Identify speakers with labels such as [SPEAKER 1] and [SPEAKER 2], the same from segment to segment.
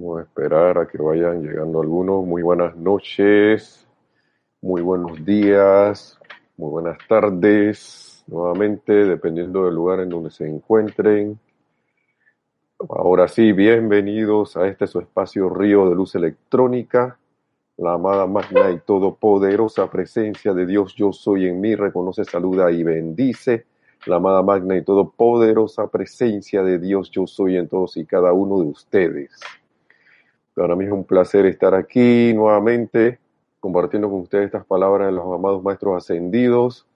[SPEAKER 1] Vamos a esperar a que vayan llegando algunos. Muy buenas noches, muy buenos días, muy buenas tardes. Nuevamente, dependiendo del lugar en donde se encuentren. Ahora sí, bienvenidos a este su espacio Río de Luz Electrónica. La amada magna y todopoderosa presencia de Dios, yo soy en mí, reconoce, saluda y bendice. La amada magna y todopoderosa presencia de Dios, yo soy en todos y cada uno de ustedes. Para mí es un placer estar aquí nuevamente compartiendo con ustedes estas palabras de los amados maestros ascendidos.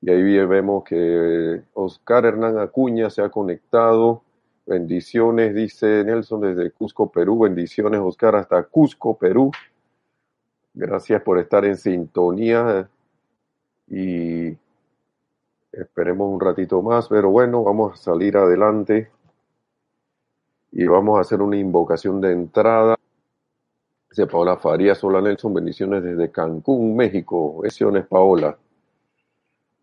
[SPEAKER 1] Y ahí vemos que Oscar Hernán Acuña se ha conectado. Bendiciones, dice Nelson desde Cusco, Perú. Bendiciones, Oscar, hasta Cusco, Perú. Gracias por estar en sintonía y esperemos un ratito más, pero bueno, vamos a salir adelante y vamos a hacer una invocación de entrada. Dice Paola Farías, hola Nelson, bendiciones desde Cancún, México. Bendiciones, Paola.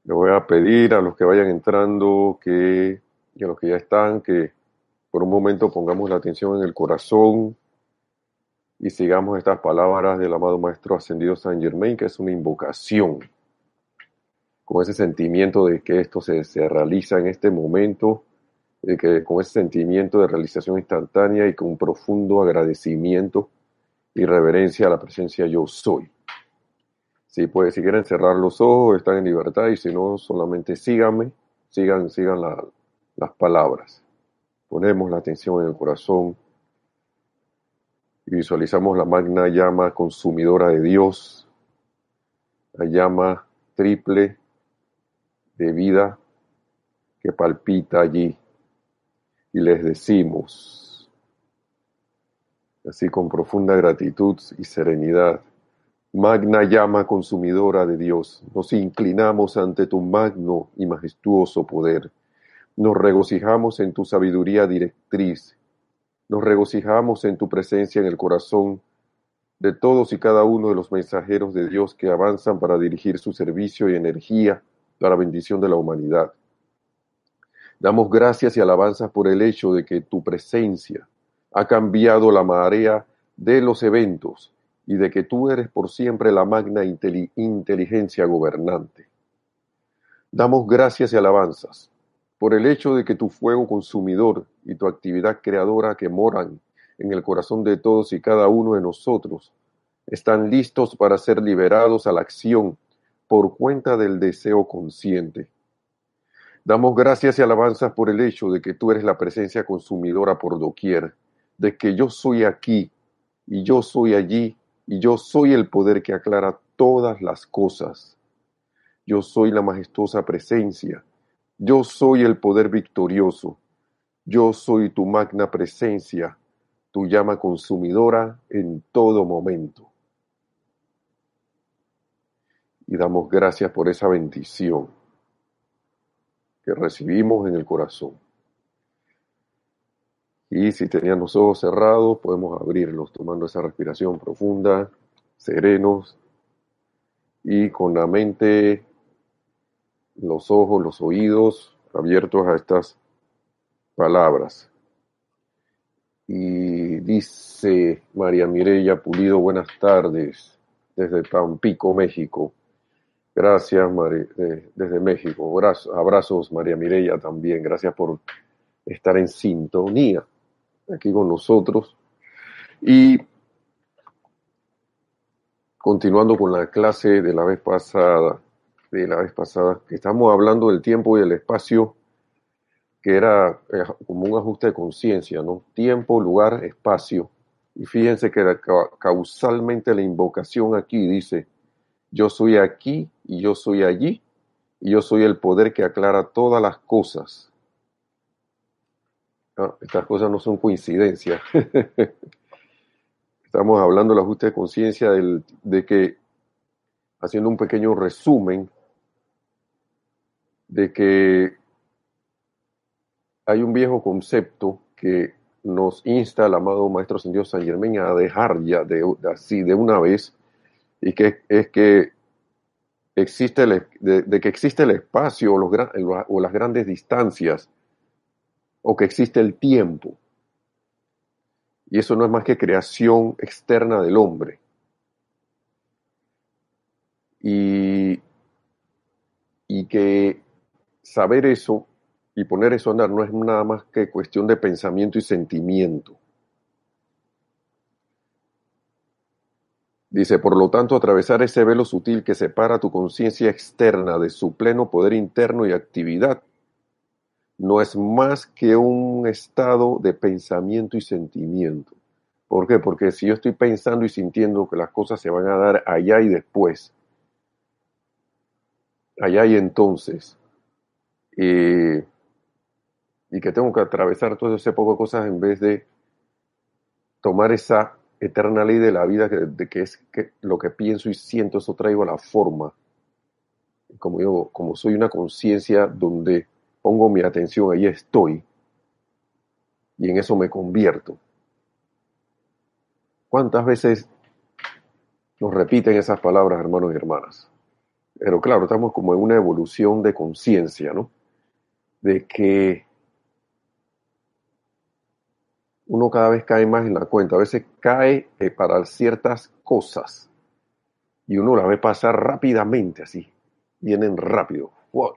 [SPEAKER 1] Le voy a pedir a los que vayan entrando que, y a los que ya están, que por un momento pongamos la atención en el corazón y sigamos estas palabras del amado Maestro Ascendido San Germain, que es una invocación, con ese sentimiento de que esto se, se realiza en este momento que con ese sentimiento de realización instantánea y con un profundo agradecimiento y reverencia a la presencia yo soy. Si, pues, si quieren cerrar los ojos, están en libertad y si no, solamente síganme, sigan, sigan las palabras. Ponemos la atención en el corazón y visualizamos la magna llama consumidora de Dios, la llama triple de vida que palpita allí y les decimos, así con profunda gratitud y serenidad, magna llama consumidora de Dios, nos inclinamos ante tu magno y majestuoso poder, nos regocijamos en tu sabiduría directriz, nos regocijamos en tu presencia en el corazón de todos y cada uno de los mensajeros de Dios que avanzan para dirigir su servicio y energía a la bendición de la humanidad. Damos gracias y alabanzas por el hecho de que tu presencia ha cambiado la marea de los eventos y de que tú eres por siempre la magna inteligencia gobernante. Damos gracias y alabanzas por el hecho de que tu fuego consumidor y tu actividad creadora que moran en el corazón de todos y cada uno de nosotros están listos para ser liberados a la acción por cuenta del deseo consciente Damos gracias y alabanzas por el hecho de que tú eres la presencia consumidora por doquier, de que yo soy aquí y yo soy allí y yo soy el poder que aclara todas las cosas. Yo soy la majestuosa presencia, yo soy el poder victorioso, yo soy tu magna presencia, tu llama consumidora en todo momento. Y damos gracias por esa bendición que recibimos en el corazón. Y si tenían los ojos cerrados, podemos abrirlos tomando esa respiración profunda, serenos y con la mente, los ojos, los oídos abiertos a estas palabras. Y dice María Mireya Pulido, buenas tardes desde Tampico, México. Gracias, desde México. Abrazos, María Mireya, también. Gracias por estar en sintonía aquí con nosotros. Y continuando con la clase de la vez pasada, de la vez pasada, que estamos hablando del tiempo y del espacio, que era eh, como un ajuste de conciencia, ¿no? Tiempo, lugar, espacio. Y fíjense que causalmente la invocación aquí dice, yo soy aquí y yo soy allí, y yo soy el poder que aclara todas las cosas. Ah, estas cosas no son coincidencias. Estamos hablando del ajuste de conciencia de que, haciendo un pequeño resumen, de que hay un viejo concepto que nos insta el amado Maestro Dios San Germán a dejar ya de, así de una vez y que es que existe el, de, que existe el espacio o, los, o las grandes distancias o que existe el tiempo. Y eso no es más que creación externa del hombre. Y, y que saber eso y poner eso a andar no es nada más que cuestión de pensamiento y sentimiento. Dice, por lo tanto, atravesar ese velo sutil que separa tu conciencia externa de su pleno poder interno y actividad no es más que un estado de pensamiento y sentimiento. ¿Por qué? Porque si yo estoy pensando y sintiendo que las cosas se van a dar allá y después, allá y entonces, y que tengo que atravesar todo ese poco de cosas en vez de tomar esa eterna ley de la vida de que es que lo que pienso y siento, eso traigo a la forma. Como yo, como soy una conciencia donde pongo mi atención, ahí estoy, y en eso me convierto. ¿Cuántas veces nos repiten esas palabras, hermanos y hermanas? Pero claro, estamos como en una evolución de conciencia, ¿no? De que uno cada vez cae más en la cuenta. A veces cae eh, para ciertas cosas y uno la ve pasar rápidamente así. Vienen rápido. What?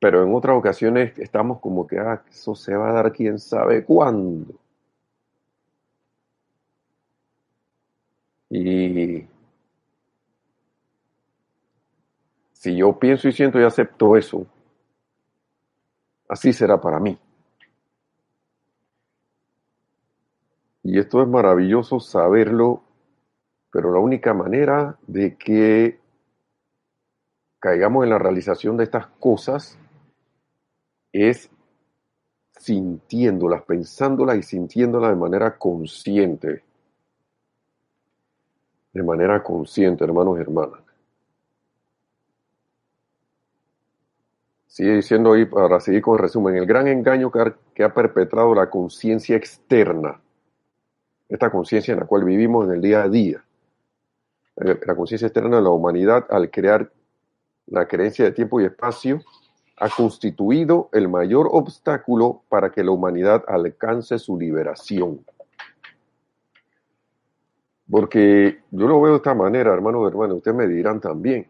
[SPEAKER 1] Pero en otras ocasiones estamos como que, ah, eso se va a dar quién sabe cuándo. Y si yo pienso y siento y acepto eso, así será para mí. Y esto es maravilloso saberlo, pero la única manera de que caigamos en la realización de estas cosas es sintiéndolas, pensándolas y sintiéndolas de manera consciente. De manera consciente, hermanos y hermanas. Sigue diciendo ahí, para seguir con el resumen, el gran engaño que ha, que ha perpetrado la conciencia externa esta conciencia en la cual vivimos en el día a día. La conciencia externa de la humanidad, al crear la creencia de tiempo y espacio, ha constituido el mayor obstáculo para que la humanidad alcance su liberación. Porque yo lo veo de esta manera, hermanos hermanos, ustedes me dirán también.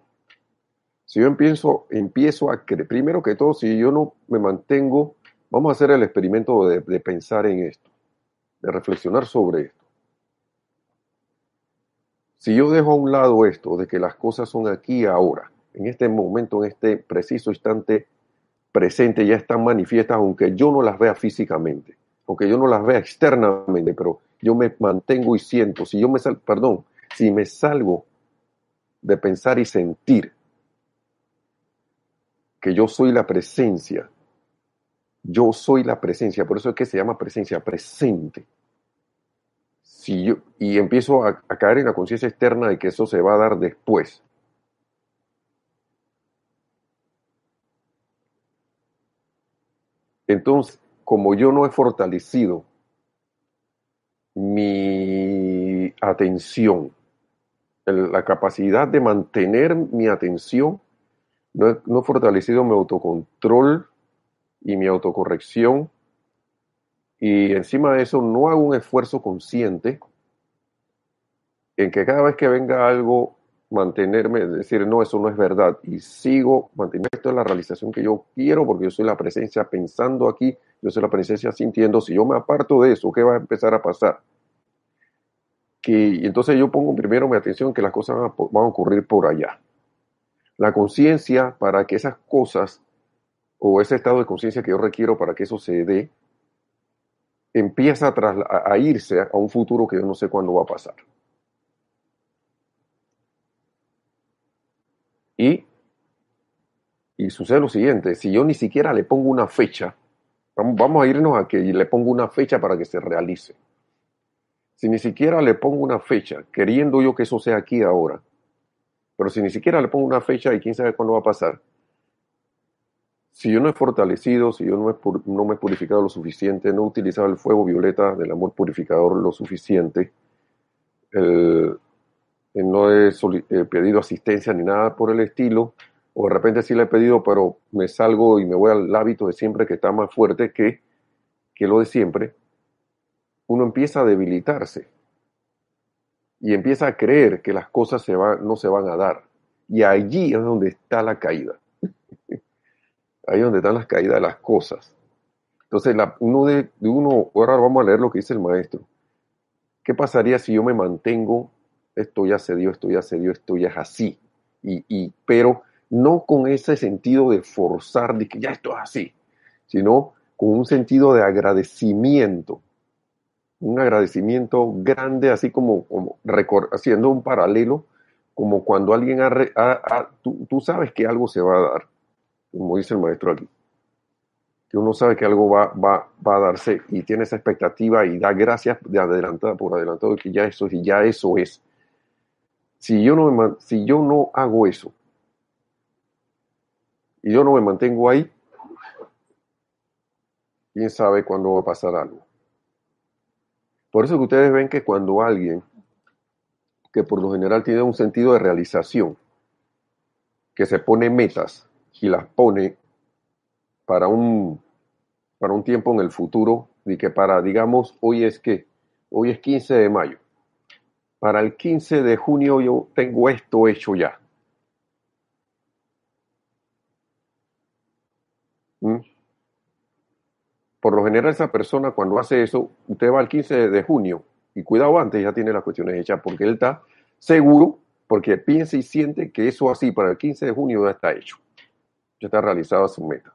[SPEAKER 1] Si yo empiezo, empiezo a creer, primero que todo, si yo no me mantengo, vamos a hacer el experimento de pensar en esto de reflexionar sobre esto. Si yo dejo a un lado esto de que las cosas son aquí ahora, en este momento, en este preciso instante presente, ya están manifiestas, aunque yo no las vea físicamente, aunque yo no las vea externamente, pero yo me mantengo y siento, si yo me sal, perdón, si me salgo de pensar y sentir que yo soy la presencia yo soy la presencia, por eso es que se llama presencia presente. Si yo, y empiezo a, caer en la conciencia externa de que eso se va a dar después. Entonces, como yo no he fortalecido mi atención, la capacidad de mantener mi atención, no no he fortalecido mi autocontrol y mi autocorrección. Y encima de eso no hago un esfuerzo consciente en que cada vez que venga algo, mantenerme, decir, no, eso no es verdad. Y sigo manteniendo esto es la realización que yo quiero porque yo soy la presencia pensando aquí, yo soy la presencia sintiendo. Si yo me aparto de eso, ¿qué va a empezar a pasar? Que, y entonces yo pongo primero mi atención que las cosas van a, van a ocurrir por allá. La conciencia para que esas cosas o ese estado de conciencia que yo requiero para que eso se dé, empieza a, a, irse a un futuro que yo no sé cuándo va a pasar. Y, y sucede lo siguiente, si yo ni siquiera le pongo una fecha, vamos, vamos a irnos a que le pongo una fecha para que se realice. Si ni siquiera le pongo una fecha, queriendo yo que eso sea aquí ahora, pero si ni siquiera le pongo una fecha y quién sabe cuándo va a pasar, si yo no he fortalecido, si yo no, he, me he purificado lo suficiente, no he utilizado el fuego violeta del amor purificador lo suficiente, el, no he, pedido asistencia ni nada por el estilo, o de repente sí le he pedido, pero me salgo y me voy al hábito de siempre que está más fuerte que, que lo de siempre, uno empieza a debilitarse y empieza a creer que las cosas no se van a dar. Y allí es donde está la caída. Ahí donde están las caídas de las cosas. Entonces, uno de, uno, ahora vamos a leer lo que dice el maestro. ¿Qué pasaría si yo me mantengo, esto ya se dio, esto ya se dio, esto ya es así? Y, y, pero no con ese sentido de forzar, de que ya esto es así, sino con un sentido de agradecimiento. Un agradecimiento grande, así como, como haciendo un paralelo, como cuando alguien ha, tú sabes que algo se va a dar como dice el maestro aquí, que uno sabe que algo va, va, va a darse y tiene esa expectativa y da gracias de adelantada por adelantado que ya eso es y ya eso es. Si yo no, me, si yo no hago eso y yo no me mantengo ahí, quién sabe cuándo va a pasar algo. Por eso que ustedes ven que cuando alguien que por lo general tiene un sentido de realización, que se pone metas, y las pone para un, para un tiempo en el futuro, y que para, digamos, hoy es que, hoy es 15 de mayo, para el 15 de junio yo tengo esto hecho ya. ¿Mm? Por lo general esa persona cuando hace eso, usted va al 15 de junio y cuidado antes ya tiene las cuestiones hechas porque él está seguro, porque piensa y siente que eso así para el 15 de junio ya está hecho ya está realizada su meta.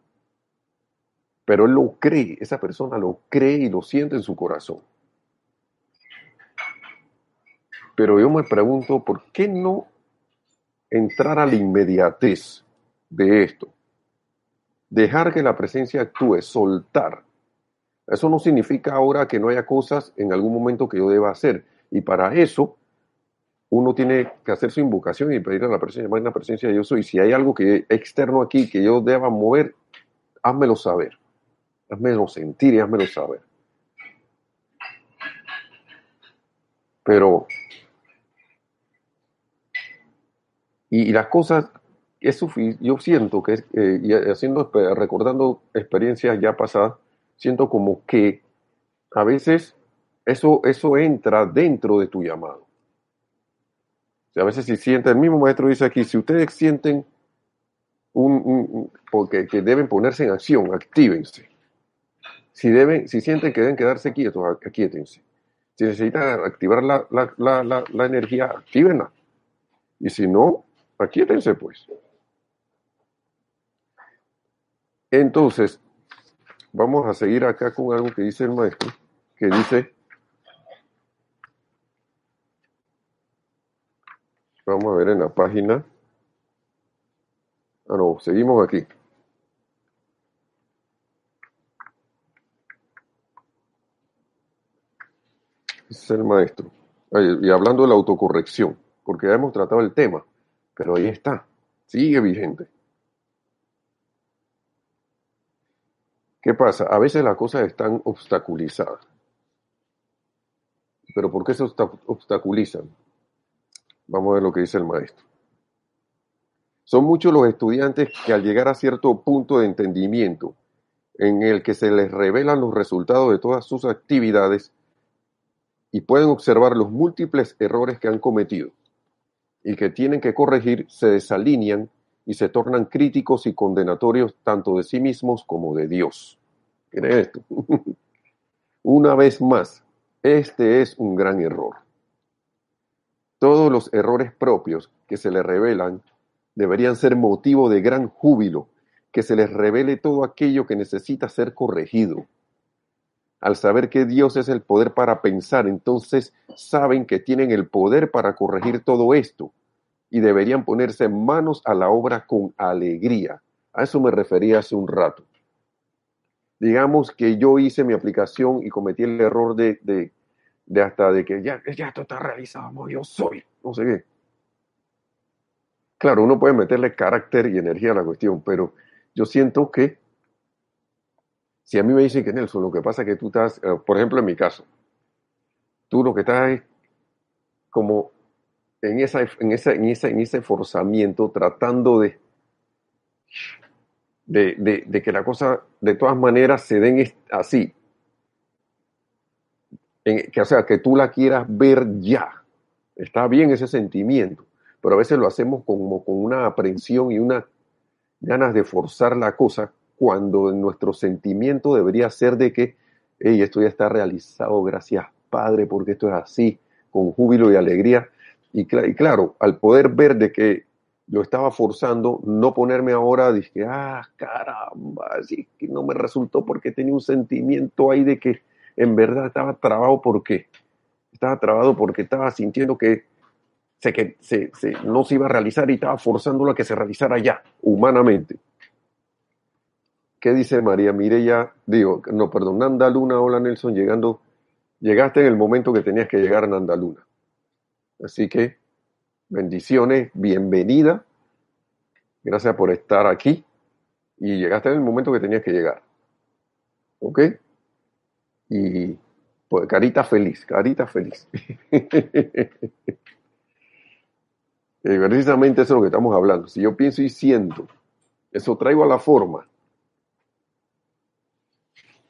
[SPEAKER 1] Pero él lo cree, esa persona lo cree y lo siente en su corazón. Pero yo me pregunto, ¿por qué no entrar a la inmediatez de esto? Dejar que la presencia actúe, soltar. Eso no significa ahora que no haya cosas en algún momento que yo deba hacer. Y para eso uno tiene que hacer su invocación y pedir a la presencia, la presencia de yo soy. Si hay algo que externo aquí que yo deba mover, házmelo saber. Házmelo sentir y házmelo saber. Pero, y, y las cosas, es yo siento que, eh, y haciendo, recordando experiencias ya pasadas, siento como que a veces eso, eso entra dentro de tu llamado a veces si sienten, el mismo maestro dice aquí, si ustedes sienten un, porque, que deben ponerse en acción, actívense. Si, deben, si sienten que deben quedarse quietos, aquíétense. Si necesitan activar la, la, la, la, energía, actívenla. Y si no, aquíétense pues. Entonces, vamos a seguir acá con algo que dice el maestro, que dice, Vamos a ver en la página. Ah, no, seguimos aquí. Es el maestro. Y hablando de la autocorrección, porque ya hemos tratado el tema, pero ahí está, sigue vigente. ¿Qué pasa? A veces las cosas están obstaculizadas. ¿Pero por qué se obstaculizan? Vamos a ver lo que dice el maestro. Son muchos los estudiantes que al llegar a cierto punto de entendimiento en el que se les revelan los resultados de todas sus actividades y pueden observar los múltiples errores que han cometido y que tienen que corregir, se desalinean y se tornan críticos y condenatorios tanto de sí mismos como de Dios. ¿Quiere esto? Una vez más, este es un gran error. Todos los errores propios que se le revelan deberían ser motivo de gran júbilo, que se les revele todo aquello que necesita ser corregido. Al saber que Dios es el poder para pensar, entonces saben que tienen el poder para corregir todo esto y deberían ponerse manos a la obra con alegría. A eso me refería hace un rato. Digamos que yo hice mi aplicación y cometí el error de, de, de hasta de que ya, ya esto está realizado, yo soy, no sé qué. Claro, uno puede meterle carácter y energía a la cuestión, pero yo siento que si a mí me dicen que Nelson, lo que pasa es que tú estás, eh, por ejemplo, en mi caso, tú lo que estás es como en, esa, en, esa, en, esa, en ese forzamiento, tratando de, de, de, de que la cosa de todas maneras se den así, que, o sea, que tú la quieras ver ya. Está bien ese sentimiento, pero a veces lo hacemos como con una aprensión y unas ganas de forzar la cosa cuando nuestro sentimiento debería ser de que, hey, esto ya está realizado, gracias Padre, porque esto es así, con júbilo y alegría. Y, claro, al poder ver de que lo estaba forzando, no ponerme ahora, dije, ah, caramba, así que no me resultó porque tenía un sentimiento ahí de que en verdad estaba trabado porque estaba trabado porque estaba sintiendo que, se, que se, no se iba a realizar y estaba forzándolo a que se realizara ya, humanamente. ¿Qué dice María Mireya? Digo, no, perdón, Nanda Luna, hola Nelson, llegando, llegaste en el momento que tenías que llegar, Nanda Luna. Así que, bendiciones, bienvenida, gracias por estar aquí y llegaste en el momento que tenías que llegar. ¿Ok? Y pues carita feliz, carita feliz. Eh, precisamente eso es lo que estamos hablando. Si yo pienso y siento, eso traigo a la forma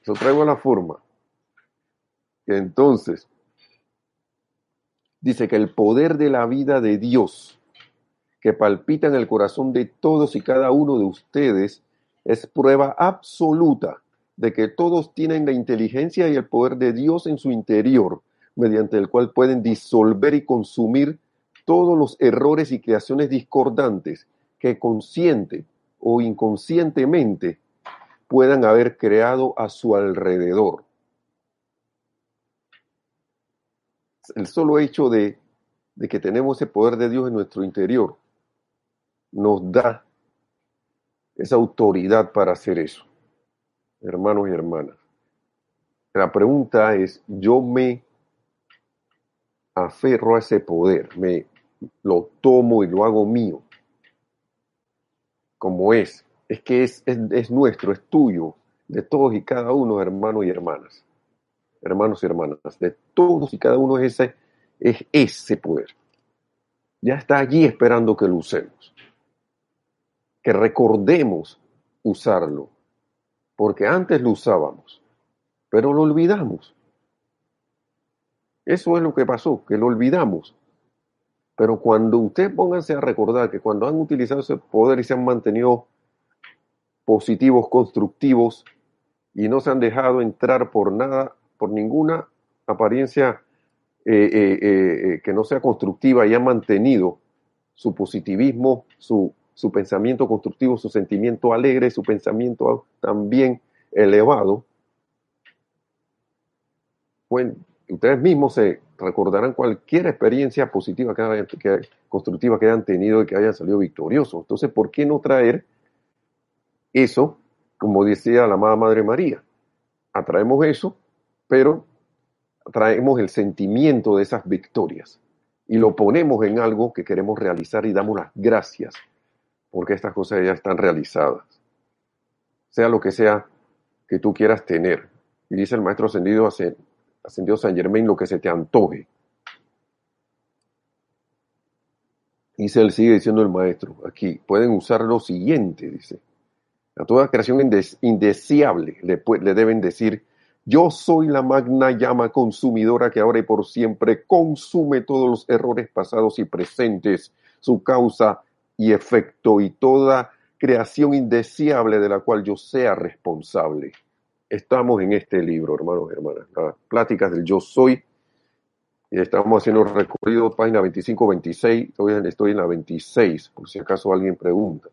[SPEAKER 1] eso traigo la forma. Entonces, dice que el poder de la vida de Dios, que palpita en el corazón de todos y cada uno de ustedes, es prueba absoluta de que todos tienen la inteligencia y el poder de Dios en su interior, mediante el cual pueden disolver y consumir todos los errores y creaciones discordantes que consciente o inconscientemente puedan haber creado a su alrededor. El solo hecho de, que tenemos ese poder de Dios en nuestro interior nos da esa autoridad para hacer eso, hermanos y hermanas. La pregunta es, yo me aferro a ese poder, me lo tomo y lo hago mío, como es, es que es, es, nuestro, es tuyo, de todos y cada uno, hermanos y hermanas. Hermanos y hermanas, de todos y cada uno es ese, es ese poder. Ya está allí esperando que lo usemos. Que recordemos usarlo. Porque antes lo usábamos, pero lo olvidamos. Eso es lo que pasó, que lo olvidamos. Pero cuando usted pónganse a recordar que cuando han utilizado ese poder y se han mantenido positivos, constructivos, y no se han dejado entrar por nada, por ninguna apariencia eh, eh, eh, que no sea constructiva y han mantenido su positivismo, su, su pensamiento constructivo, su sentimiento alegre, su pensamiento también elevado. Bueno, ustedes mismos se recordarán cualquier experiencia positiva que, que, constructiva que hayan tenido y que hayan salido victoriosos. Entonces, ¿por qué no traer eso, como decía la amada Madre María, atraemos eso, pero traemos el sentimiento de esas victorias y lo ponemos en algo que queremos realizar y damos las gracias porque estas cosas ya están realizadas. Sea lo que sea que tú quieras tener. Y dice el maestro ascendido, ascendido San Germain, lo que se te antoje. Dice él, sigue diciendo el maestro, aquí, pueden usar lo siguiente, dice. A toda creación indeseable le, le deben decir, yo soy la magna llama consumidora que ahora y por siempre consume todos los errores pasados y presentes, su causa y efecto y toda creación indeseable de la cual yo sea responsable. Estamos en este libro, hermanos y hermanas, las pláticas del yo soy. Y estamos haciendo recorrido, página 25-26, todavía estoy en la 26, por si acaso alguien pregunta.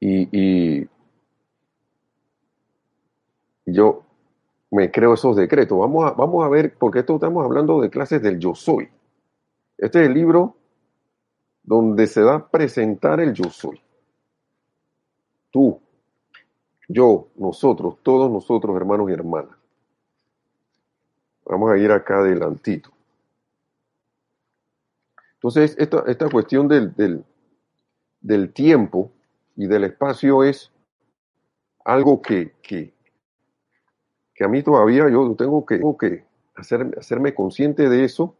[SPEAKER 1] Y, yo me creo esos decretos. Vamos a, vamos a ver, porque esto estamos hablando de clases del yo soy. Este es el libro donde se va a presentar el yo soy. Tú, yo, nosotros, todos nosotros, hermanos y hermanas. Vamos a ir acá adelantito. Entonces, esta, esta cuestión del, del, del tiempo y del espacio es algo que, que, a mí todavía yo tengo que, que hacer, hacerme consciente de eso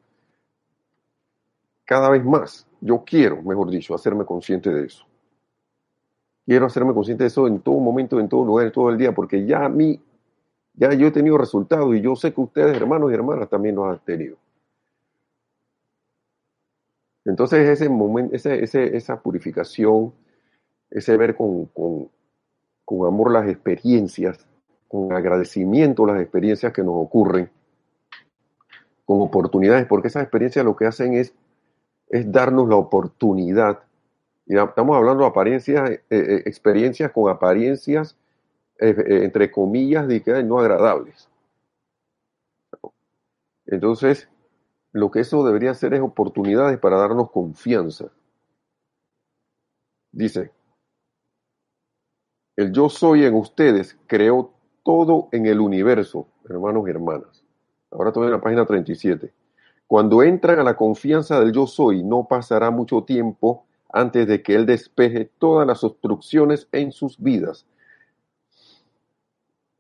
[SPEAKER 1] cada vez más. Yo quiero, mejor dicho, hacerme consciente de eso. Quiero hacerme consciente de eso en todo momento, en todo lugar, en todo el día, porque ya a mí Ya yo he tenido resultados y yo sé que ustedes, hermanos y hermanas, también los han tenido. Entonces ese momento, ese, esa purificación, ese ver con, con, con amor las experiencias, con agradecimiento las experiencias que nos ocurren, con oportunidades, porque esas experiencias lo que hacen es, es darnos la oportunidad. Y estamos hablando de apariencias, eh, eh, experiencias con apariencias, eh, entre comillas, de que no agradables. Entonces, lo que eso debería hacer es oportunidades para darnos confianza. Dice, el yo soy en ustedes creó todo en el universo, hermanos y hermanas. Ahora estoy en la página 37. Cuando entran a la confianza del yo soy, no pasará mucho tiempo antes de que Él despeje todas las obstrucciones en sus vidas.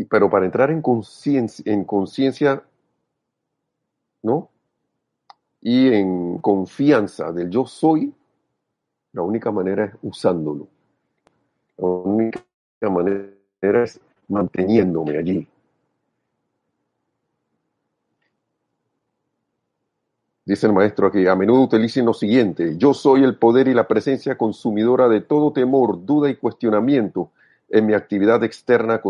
[SPEAKER 1] Pero para entrar en conciencia, en conciencia, ¿no? Y en confianza del yo soy, la única manera es usándolo. La única manera es manteniéndome allí. Dice el maestro aquí, a menudo utilicen lo siguiente, yo soy el poder y la presencia consumidora de todo temor, duda y cuestionamiento en mi actividad externa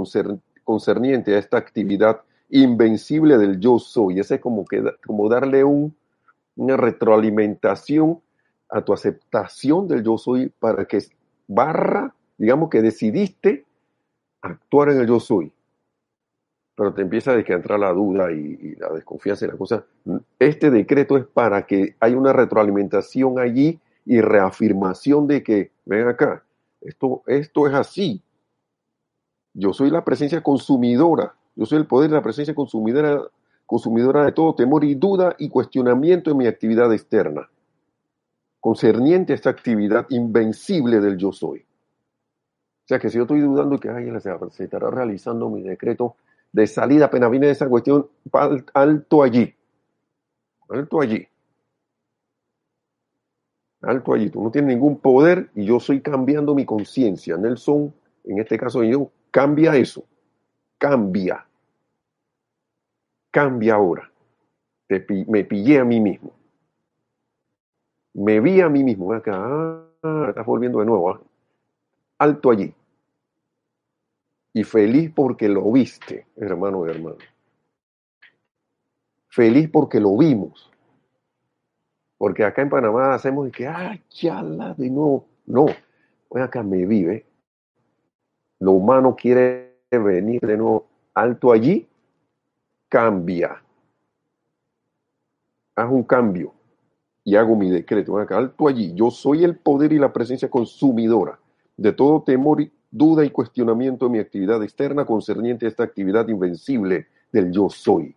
[SPEAKER 1] concerniente a esta actividad invencible del yo soy. Ese es como, como darle un, una retroalimentación a tu aceptación del yo soy para que barra, digamos que decidiste actuar en el yo soy pero te empieza a entrar la duda y, la desconfianza y la cosa. Este decreto es para que haya una retroalimentación allí y reafirmación de que, ven acá, esto, esto es así. Yo soy la presencia consumidora, yo soy el poder de la presencia consumidora, consumidora de todo temor y duda y cuestionamiento en mi actividad externa, concerniente a esta actividad invencible del yo soy. O sea que si yo estoy dudando que ay, se estará realizando mi decreto, de salida, apenas viene esa cuestión, alto allí. Alto allí. Alto allí. Tú no tienes ningún poder y yo soy cambiando mi conciencia. Nelson, en este caso yo, cambia eso. Cambia. Cambia ahora. me pillé a mí mismo. Me vi a mí mismo. Acá, ah, estás volviendo de nuevo. ¿ah? Alto allí y feliz porque lo viste, hermano y hermano. Feliz porque lo vimos. Porque acá en Panamá hacemos de que, ah, chala, de nuevo. No, voy acá me vive. Lo humano quiere venir de nuevo alto allí, cambia. Haz un cambio y hago mi decreto. Acá, alto allí. Yo soy el poder y la presencia consumidora de todo temor y duda y cuestionamiento de mi actividad externa concerniente a esta actividad invencible del yo soy.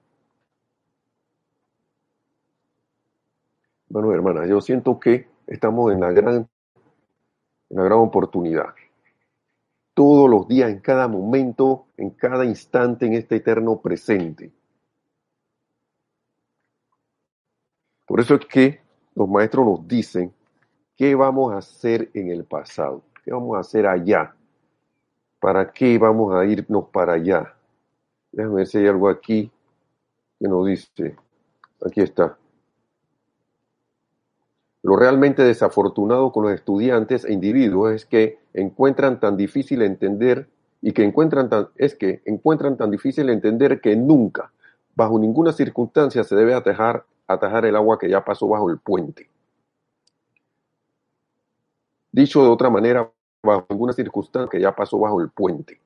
[SPEAKER 1] Bueno, hermanas, yo siento que estamos en la gran, en la gran oportunidad. Todos los días, en cada momento, en cada instante, en este eterno presente. Por eso es que los maestros nos dicen qué vamos a hacer en el pasado, qué vamos a hacer allá, ¿Para qué vamos a irnos para allá? Déjame ver si hay algo aquí que nos dice. Aquí está. Lo realmente desafortunado con los estudiantes e individuos es que encuentran tan difícil entender y que encuentran tan, es que encuentran tan difícil entender que nunca, bajo ninguna circunstancia, se debe atajar, atajar el agua que ya pasó bajo el puente. Dicho de otra manera, bajo ninguna circunstancia que ya pasó bajo el puente.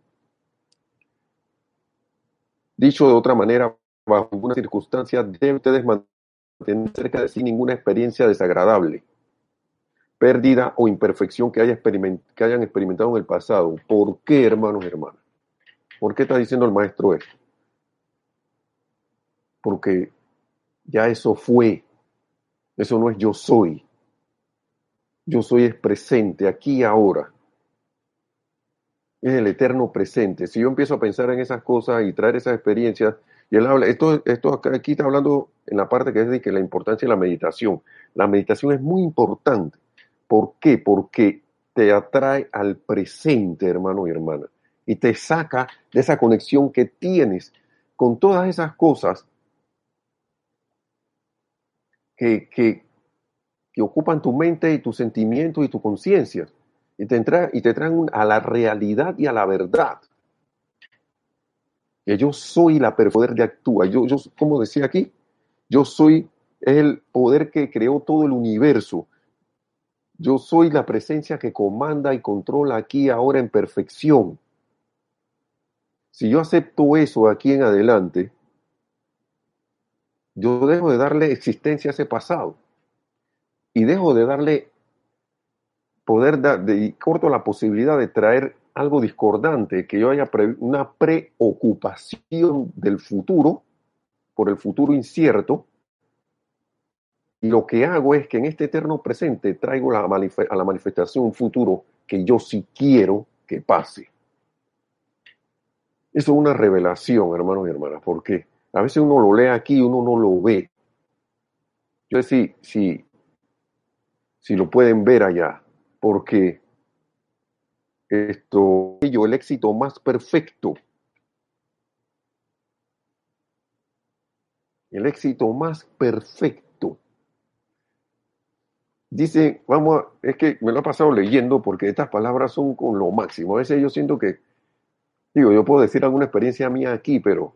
[SPEAKER 1] Dicho de otra manera, bajo ninguna circunstancia deben ustedes mantener cerca de sí ninguna experiencia desagradable, pérdida o imperfección que, haya hayan experimentado en el pasado. ¿Por qué, hermanos y hermanas? ¿Por qué está diciendo el maestro esto? Porque ya eso fue. Eso no es yo soy. Yo soy es presente, aquí y ahora es el eterno presente. Si yo empiezo a pensar en esas cosas y traer esas experiencias, y él habla, esto, esto aquí está hablando en la parte que es de que la importancia de la meditación. La meditación es muy importante. ¿Por qué? Porque te atrae al presente, hermano y hermana, y te saca de esa conexión que tienes con todas esas cosas que, que, que ocupan tu mente y tus sentimientos y tu conciencia y te, y te traen a la realidad y a la verdad. Que yo soy la poder que actúa. Yo, yo, como decía aquí, yo soy el poder que creó todo el universo. Yo soy la presencia que comanda y controla aquí ahora en perfección. Si yo acepto eso aquí en adelante, yo dejo de darle existencia a ese pasado y dejo de darle poder, de, y corto la posibilidad de traer algo discordante, que yo haya una preocupación del futuro, por el futuro incierto, y lo que hago es que en este eterno presente traigo la a la manifestación un futuro que yo sí quiero que pase. Eso es una revelación, hermanos y hermanas, porque a veces uno lo lee aquí y uno no lo ve. Yo sé si, si lo pueden ver allá, porque esto, yo, el éxito más perfecto, el éxito más perfecto. Dice, vamos a, es que me lo he pasado leyendo porque estas palabras son con lo máximo. A veces yo siento que, digo, yo puedo decir alguna experiencia mía aquí, pero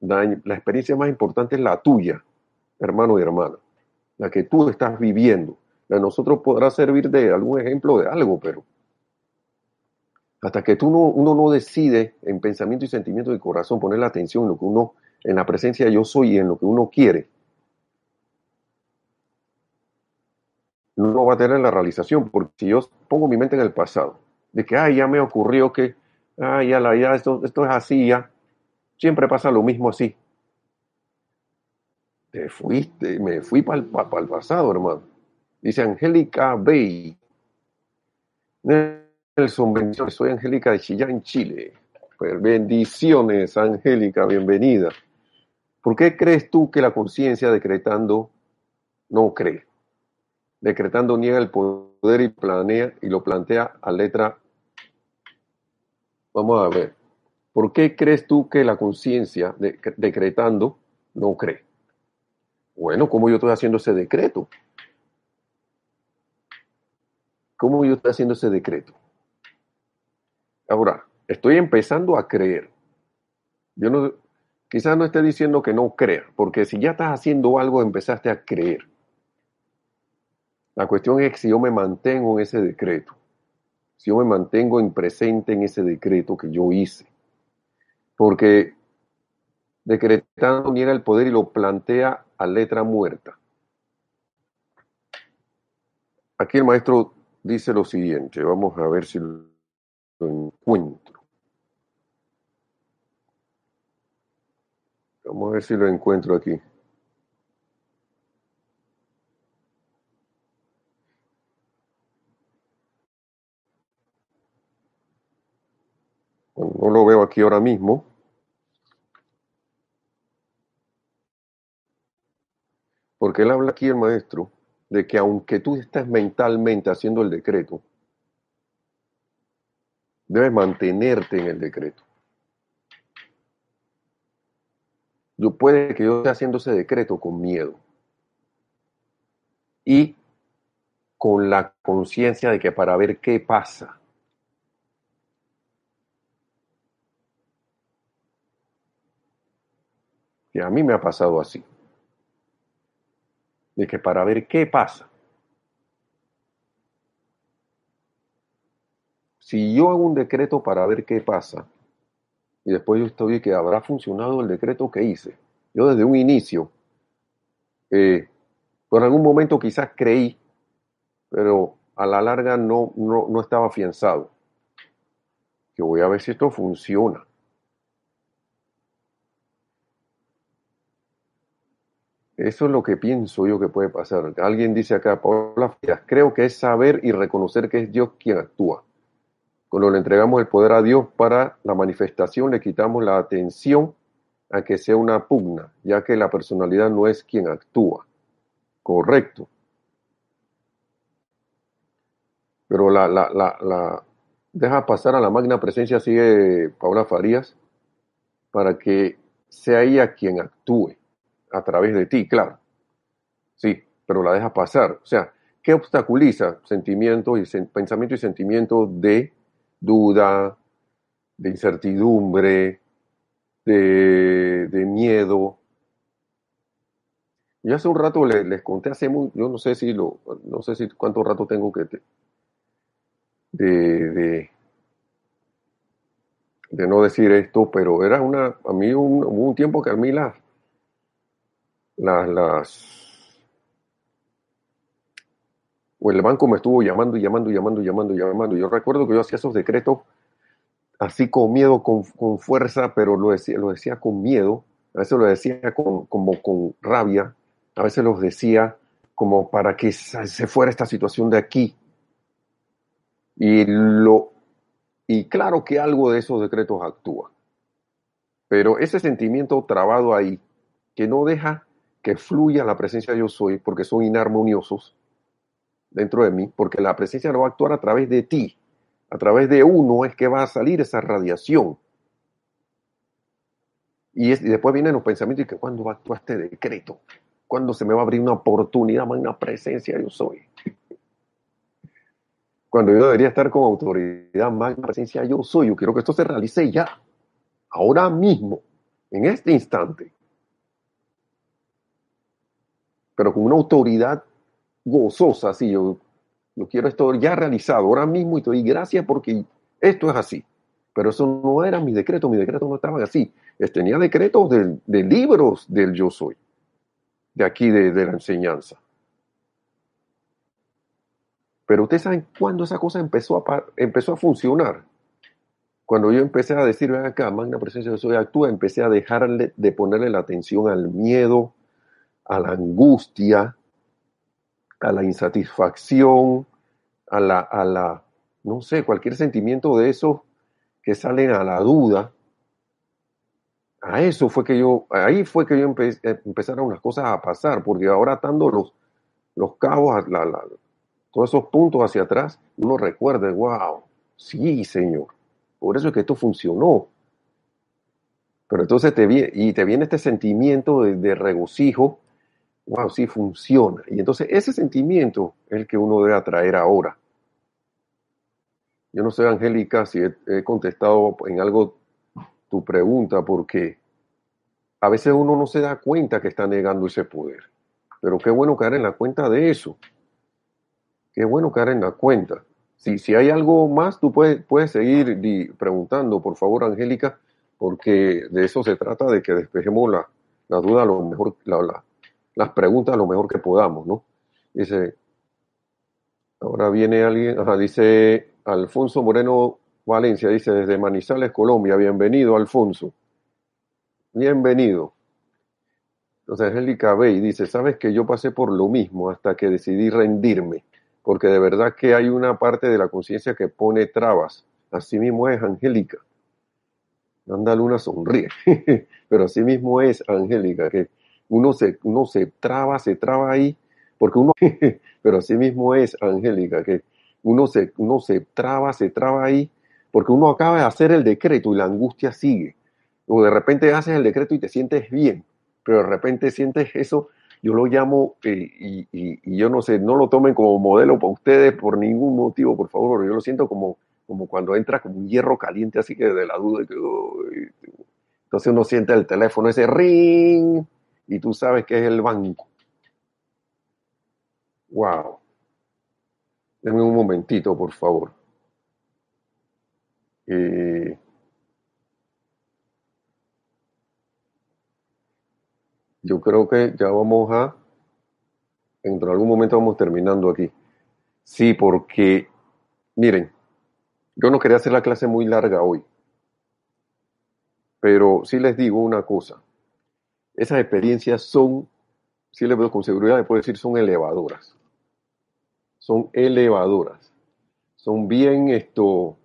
[SPEAKER 1] la, experiencia más importante es la tuya, hermano y hermana, la que tú estás viviendo. Nosotros podrá servir de algún ejemplo de algo, pero hasta que tú no, uno no decide en pensamiento y sentimiento de corazón poner la atención en lo que uno, en la presencia de yo soy y en lo que uno quiere, no va a tener la realización, porque si yo pongo mi mente en el pasado, de que, ay, ya me ocurrió que, ay, ya, la, ya esto, esto es así, ya, Siempre pasa lo mismo así. Te fuiste, me fui para el pasado, hermano. Dice Angélica Bay. Nelson, bendiciones. Soy Angélica de Chillán, Chile. Pues bendiciones, Angélica, bienvenida. ¿Por qué crees tú que la conciencia decretando no cree? Decretando niega el poder y planea y lo plantea a letra. Vamos a ver. ¿Por qué crees tú que la conciencia decretando no cree? Bueno, ¿cómo yo estoy haciendo ese decreto? ¿Cómo yo estoy haciendo ese decreto? Ahora, estoy empezando a creer. Yo no, quizás no esté diciendo que no crea, porque si ya estás haciendo algo, empezaste a creer. La cuestión es si yo me mantengo en ese decreto, si yo me mantengo en presente en ese decreto que yo hice porque decretando niega el poder y lo plantea a letra muerta. Aquí el maestro dice lo siguiente, vamos a ver si lo encuentro. Vamos a ver si lo encuentro aquí. no lo veo aquí ahora mismo. Porque él habla aquí, el maestro, de que aunque tú estés mentalmente haciendo el decreto, debes mantenerte en el decreto. Yo puede que yo esté haciendo ese decreto con miedo y con la conciencia de que para ver qué pasa. Y a mí me ha pasado así de que para ver qué pasa. Si yo hago un decreto para ver qué pasa, y después yo estoy que habrá funcionado el decreto que hice, yo desde un inicio, eh, por algún momento quizás creí, pero a la larga no, no, no estaba afianzado. Que voy a ver si esto funciona. Eso es lo que pienso yo que puede pasar. Alguien dice acá, Paula creo que es saber y reconocer que es Dios quien actúa. Cuando le entregamos el poder a Dios para la manifestación, le quitamos la atención a que sea una pugna, ya que la personalidad no es quien actúa. Correcto. Pero la, la, la, la deja pasar a la magna presencia, sigue Paula Farías, para que sea ella quien actúe a través de ti, claro. Sí, pero la deja pasar. O sea, ¿qué obstaculiza sentimientos y pensamientos y sentimientos de duda, de incertidumbre, de, miedo? Yo hace un rato les, les conté hace muy, yo no sé si lo, no sé si cuánto rato tengo que te, de, de, de no decir esto, pero era una, a mí un, un tiempo que a mí las, las, las, o el banco me estuvo llamando y llamando y llamando y llamando llamando. Yo recuerdo que yo hacía esos decretos así con miedo, con, con fuerza, pero lo decía, lo decía con miedo, a veces lo decía con, como con rabia, a veces los decía como para que se fuera esta situación de aquí. Y lo y claro que algo de esos decretos actúa. Pero ese sentimiento trabado ahí, que no deja que fluya la presencia de yo soy, porque son inarmoniosos dentro de mí, porque la presencia no va a actuar a través de ti, a través de uno es que va a salir esa radiación. Y, es, y después vienen los pensamientos y que cuando va a actuar este decreto, cuando se me va a abrir una oportunidad, una presencia yo soy cuando yo debería estar con autoridad, magna presencia, yo soy. Yo quiero que esto se realice ya, ahora mismo, en este instante. Pero con una autoridad gozosa, así, yo, yo quiero esto ya realizado, ahora mismo, y te doy gracias porque esto es así. Pero eso no era mi decreto, mi decreto no estaban así. Tenía decretos de, libros del yo soy, de aquí de, de la enseñanza. Pero ustedes saben cuándo esa cosa empezó a, empezó a funcionar. Cuando yo empecé a decir, ven acá, magna presencia de soy actúa, empecé a dejarle de ponerle la atención al miedo, a la angustia, a la insatisfacción, a la, a la, no sé, cualquier sentimiento de esos que salen a la duda. A eso fue que yo, ahí fue que yo empecé, empezaron unas cosas a pasar, porque ahora atando los, los cabos, la, la, todos esos puntos hacia atrás, uno recuerda, wow, sí, Señor, por eso es que esto funcionó. Pero entonces te viene, y te viene este sentimiento de, regocijo, wow, sí funciona. Y entonces ese sentimiento es el que uno debe atraer ahora. Yo no sé, Angélica, si he, contestado en algo tu pregunta, porque a veces uno no se da cuenta que está negando ese poder. Pero qué bueno caer en la cuenta de eso. Qué bueno caer en la cuenta. Si, si hay algo más, tú puedes, puedes seguir preguntando, por favor, Angélica, porque de eso se trata, de que despejemos la, la duda, lo mejor, la, las preguntas lo mejor que podamos, ¿no? Dice, ahora viene alguien, ajá, dice Alfonso Moreno Valencia, dice desde Manizales, Colombia, bienvenido, Alfonso. Bienvenido. Entonces, Angélica Bey dice, sabes que yo pasé por lo mismo hasta que decidí rendirme porque de verdad que hay una parte de la conciencia que pone trabas. Así mismo es Angélica. Anda Luna sonríe, pero así mismo es Angélica, que uno se, uno se traba, se traba ahí, porque uno, pero así mismo es Angélica, que uno se, uno se traba, se traba ahí, porque uno acaba de hacer el decreto y la angustia sigue. O de repente haces el decreto y te sientes bien, pero de repente sientes eso yo lo llamo, eh, y, y, yo no sé, no lo tomen como modelo para ustedes por ningún motivo, por favor, yo lo siento como, como cuando entra como un hierro caliente, así que de la duda, que, entonces uno siente el teléfono, ese ring, y tú sabes que es el banco. Wow. Denme un momentito, por favor. Eh, yo creo que ya vamos a, en algún momento vamos terminando aquí. Sí, porque, miren, yo no quería hacer la clase muy larga hoy, pero sí les digo una cosa, esas experiencias son, sí les veo con seguridad, les puedo decir, son elevadoras. Son elevadoras. Son bien esto,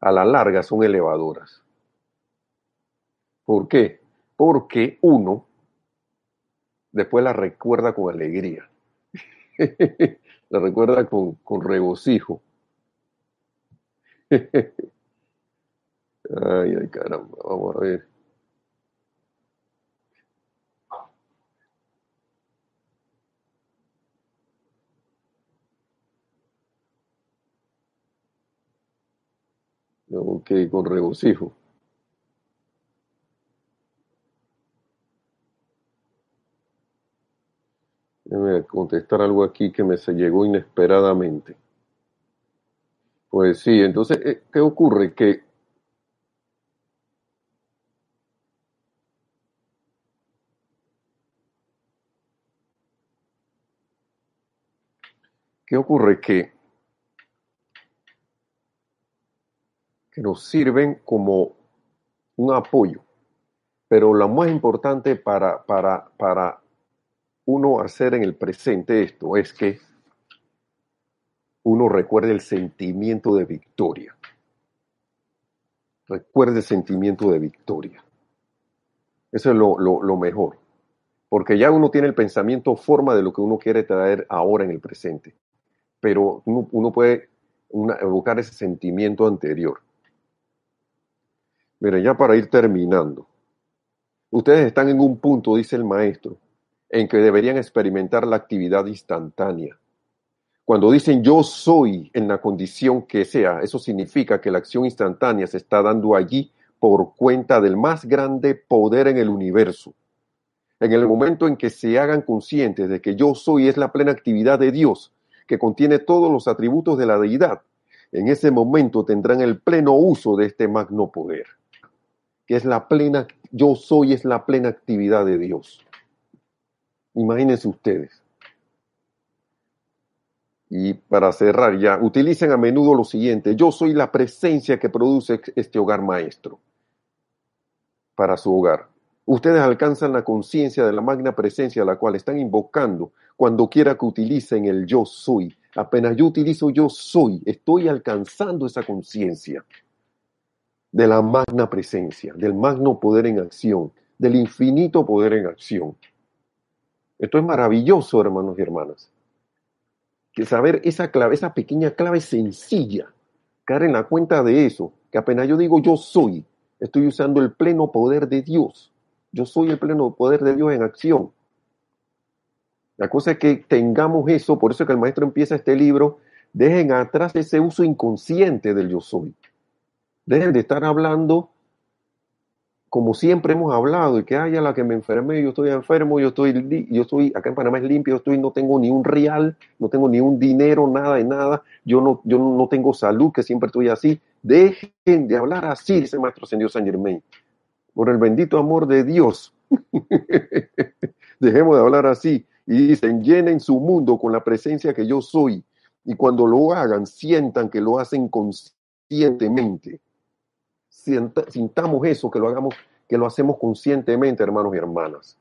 [SPEAKER 1] a la larga son elevadoras. ¿Por qué? Porque uno después la recuerda con alegría, la recuerda con, con regocijo. ay, ay, caramba, vamos a ver. Ok, con regocijo. Déjame contestar algo aquí que me se llegó inesperadamente. Pues sí, entonces, eh, ¿qué ocurre? Que ¿Qué ocurre? Que, que nos sirven como un apoyo, pero lo más importante para, para, para uno hacer en el presente esto es que uno recuerde el sentimiento de victoria. Recuerde el sentimiento de victoria. Eso es lo, lo, mejor. Porque ya uno tiene el pensamiento forma de lo que uno quiere traer ahora en el presente pero uno, puede evocar ese sentimiento anterior. Miren, ya para ir terminando, ustedes están en un punto, dice el maestro, en que deberían experimentar la actividad instantánea. Cuando dicen yo soy en la condición que sea, eso significa que la acción instantánea se está dando allí por cuenta del más grande poder en el universo. En el momento en que se hagan conscientes de que yo soy es la plena actividad de Dios, que contiene todos los atributos de la deidad, en ese momento tendrán el pleno uso de este magno poder, que es la plena, yo soy es la plena actividad de Dios. Imagínense ustedes. Y para cerrar ya, utilicen a menudo lo siguiente, yo soy la presencia que produce este hogar maestro para su hogar. Ustedes alcanzan la conciencia de la magna presencia a la cual están invocando cuando quiera que utilicen el yo soy. Apenas yo utilizo yo soy, estoy alcanzando esa conciencia de la magna presencia, del magno poder en acción, del infinito poder en acción. Esto es maravilloso, hermanos y hermanas. Que saber esa clave, esa pequeña clave sencilla, caer en la cuenta de eso, que apenas yo digo yo soy, estoy usando el pleno poder de Dios yo soy el pleno poder de Dios en acción. La cosa es que tengamos eso, por eso es que el maestro empieza este libro, dejen atrás ese uso inconsciente del yo soy. Dejen de estar hablando como siempre hemos hablado, y que haya la que me enferme, yo estoy enfermo, yo estoy, yo estoy, acá en Panamá es limpio, yo estoy, no tengo ni un real, no tengo ni un dinero, nada de nada, yo no, yo no tengo salud, que siempre estoy así. Dejen de hablar así, dice maestro Señor San Germain por el bendito amor de Dios. Dejemos de hablar así. Y dicen, llenen su mundo con la presencia que yo soy. Y cuando lo hagan, sientan que lo hacen conscientemente. Sintamos eso, que lo hagamos, que lo hacemos conscientemente, hermanos y hermanas.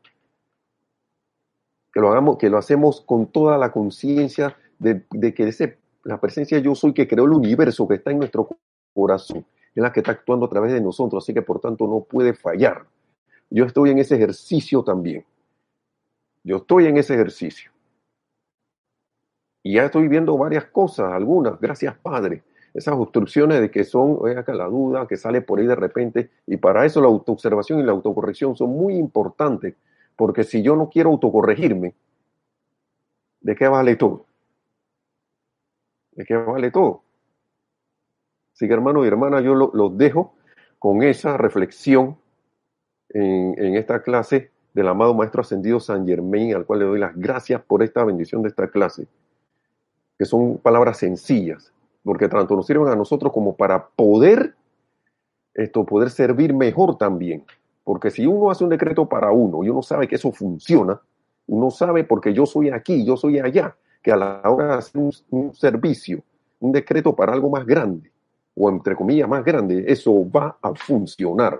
[SPEAKER 1] Que lo hagamos, que lo hacemos con toda la conciencia de, de, que ese, la presencia yo soy que creó el universo que está en nuestro corazón es la que está actuando a través de nosotros, así que por tanto no puede fallar. Yo estoy en ese ejercicio también. Yo estoy en ese ejercicio. Y ya estoy viendo varias cosas, algunas, gracias Padre. Esas obstrucciones de que son, oiga, acá la duda que sale por ahí de repente. Y para eso la autoobservación y la autocorrección son muy importantes, porque si yo no quiero autocorregirme, ¿de qué vale todo? ¿De qué vale todo? Así que hermanos y hermanas, yo los dejo con esa reflexión en, esta clase del amado Maestro Ascendido San Germain, al cual le doy las gracias por esta bendición de esta clase, que son palabras sencillas, porque tanto nos sirven a nosotros como para poder, esto, poder servir mejor también. Porque si uno hace un decreto para uno y uno sabe que eso funciona, uno sabe porque yo soy aquí, yo soy allá, que a la hora de hacer un servicio, un decreto para algo más grande, o entre comillas más grande, eso va a funcionar.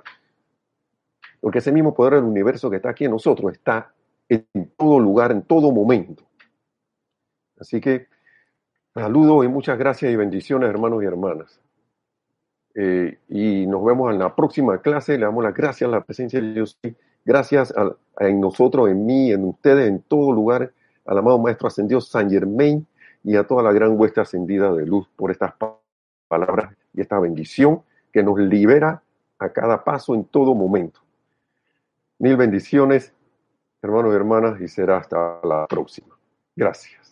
[SPEAKER 1] Porque ese mismo poder del universo que está aquí en nosotros está en todo lugar, en todo momento. Así que saludos y muchas gracias y bendiciones, hermanos y hermanas. Eh, y nos vemos en la próxima clase. Le damos las gracias a la presencia de Dios. Gracias en nosotros, en mí, en ustedes, en todo lugar, al amado Maestro Ascendido San Germain y a toda la gran huesta ascendida de luz por estas palabras y esta bendición que nos libera a cada paso en todo momento. Mil bendiciones, hermanos y hermanas, y será hasta la próxima. Gracias.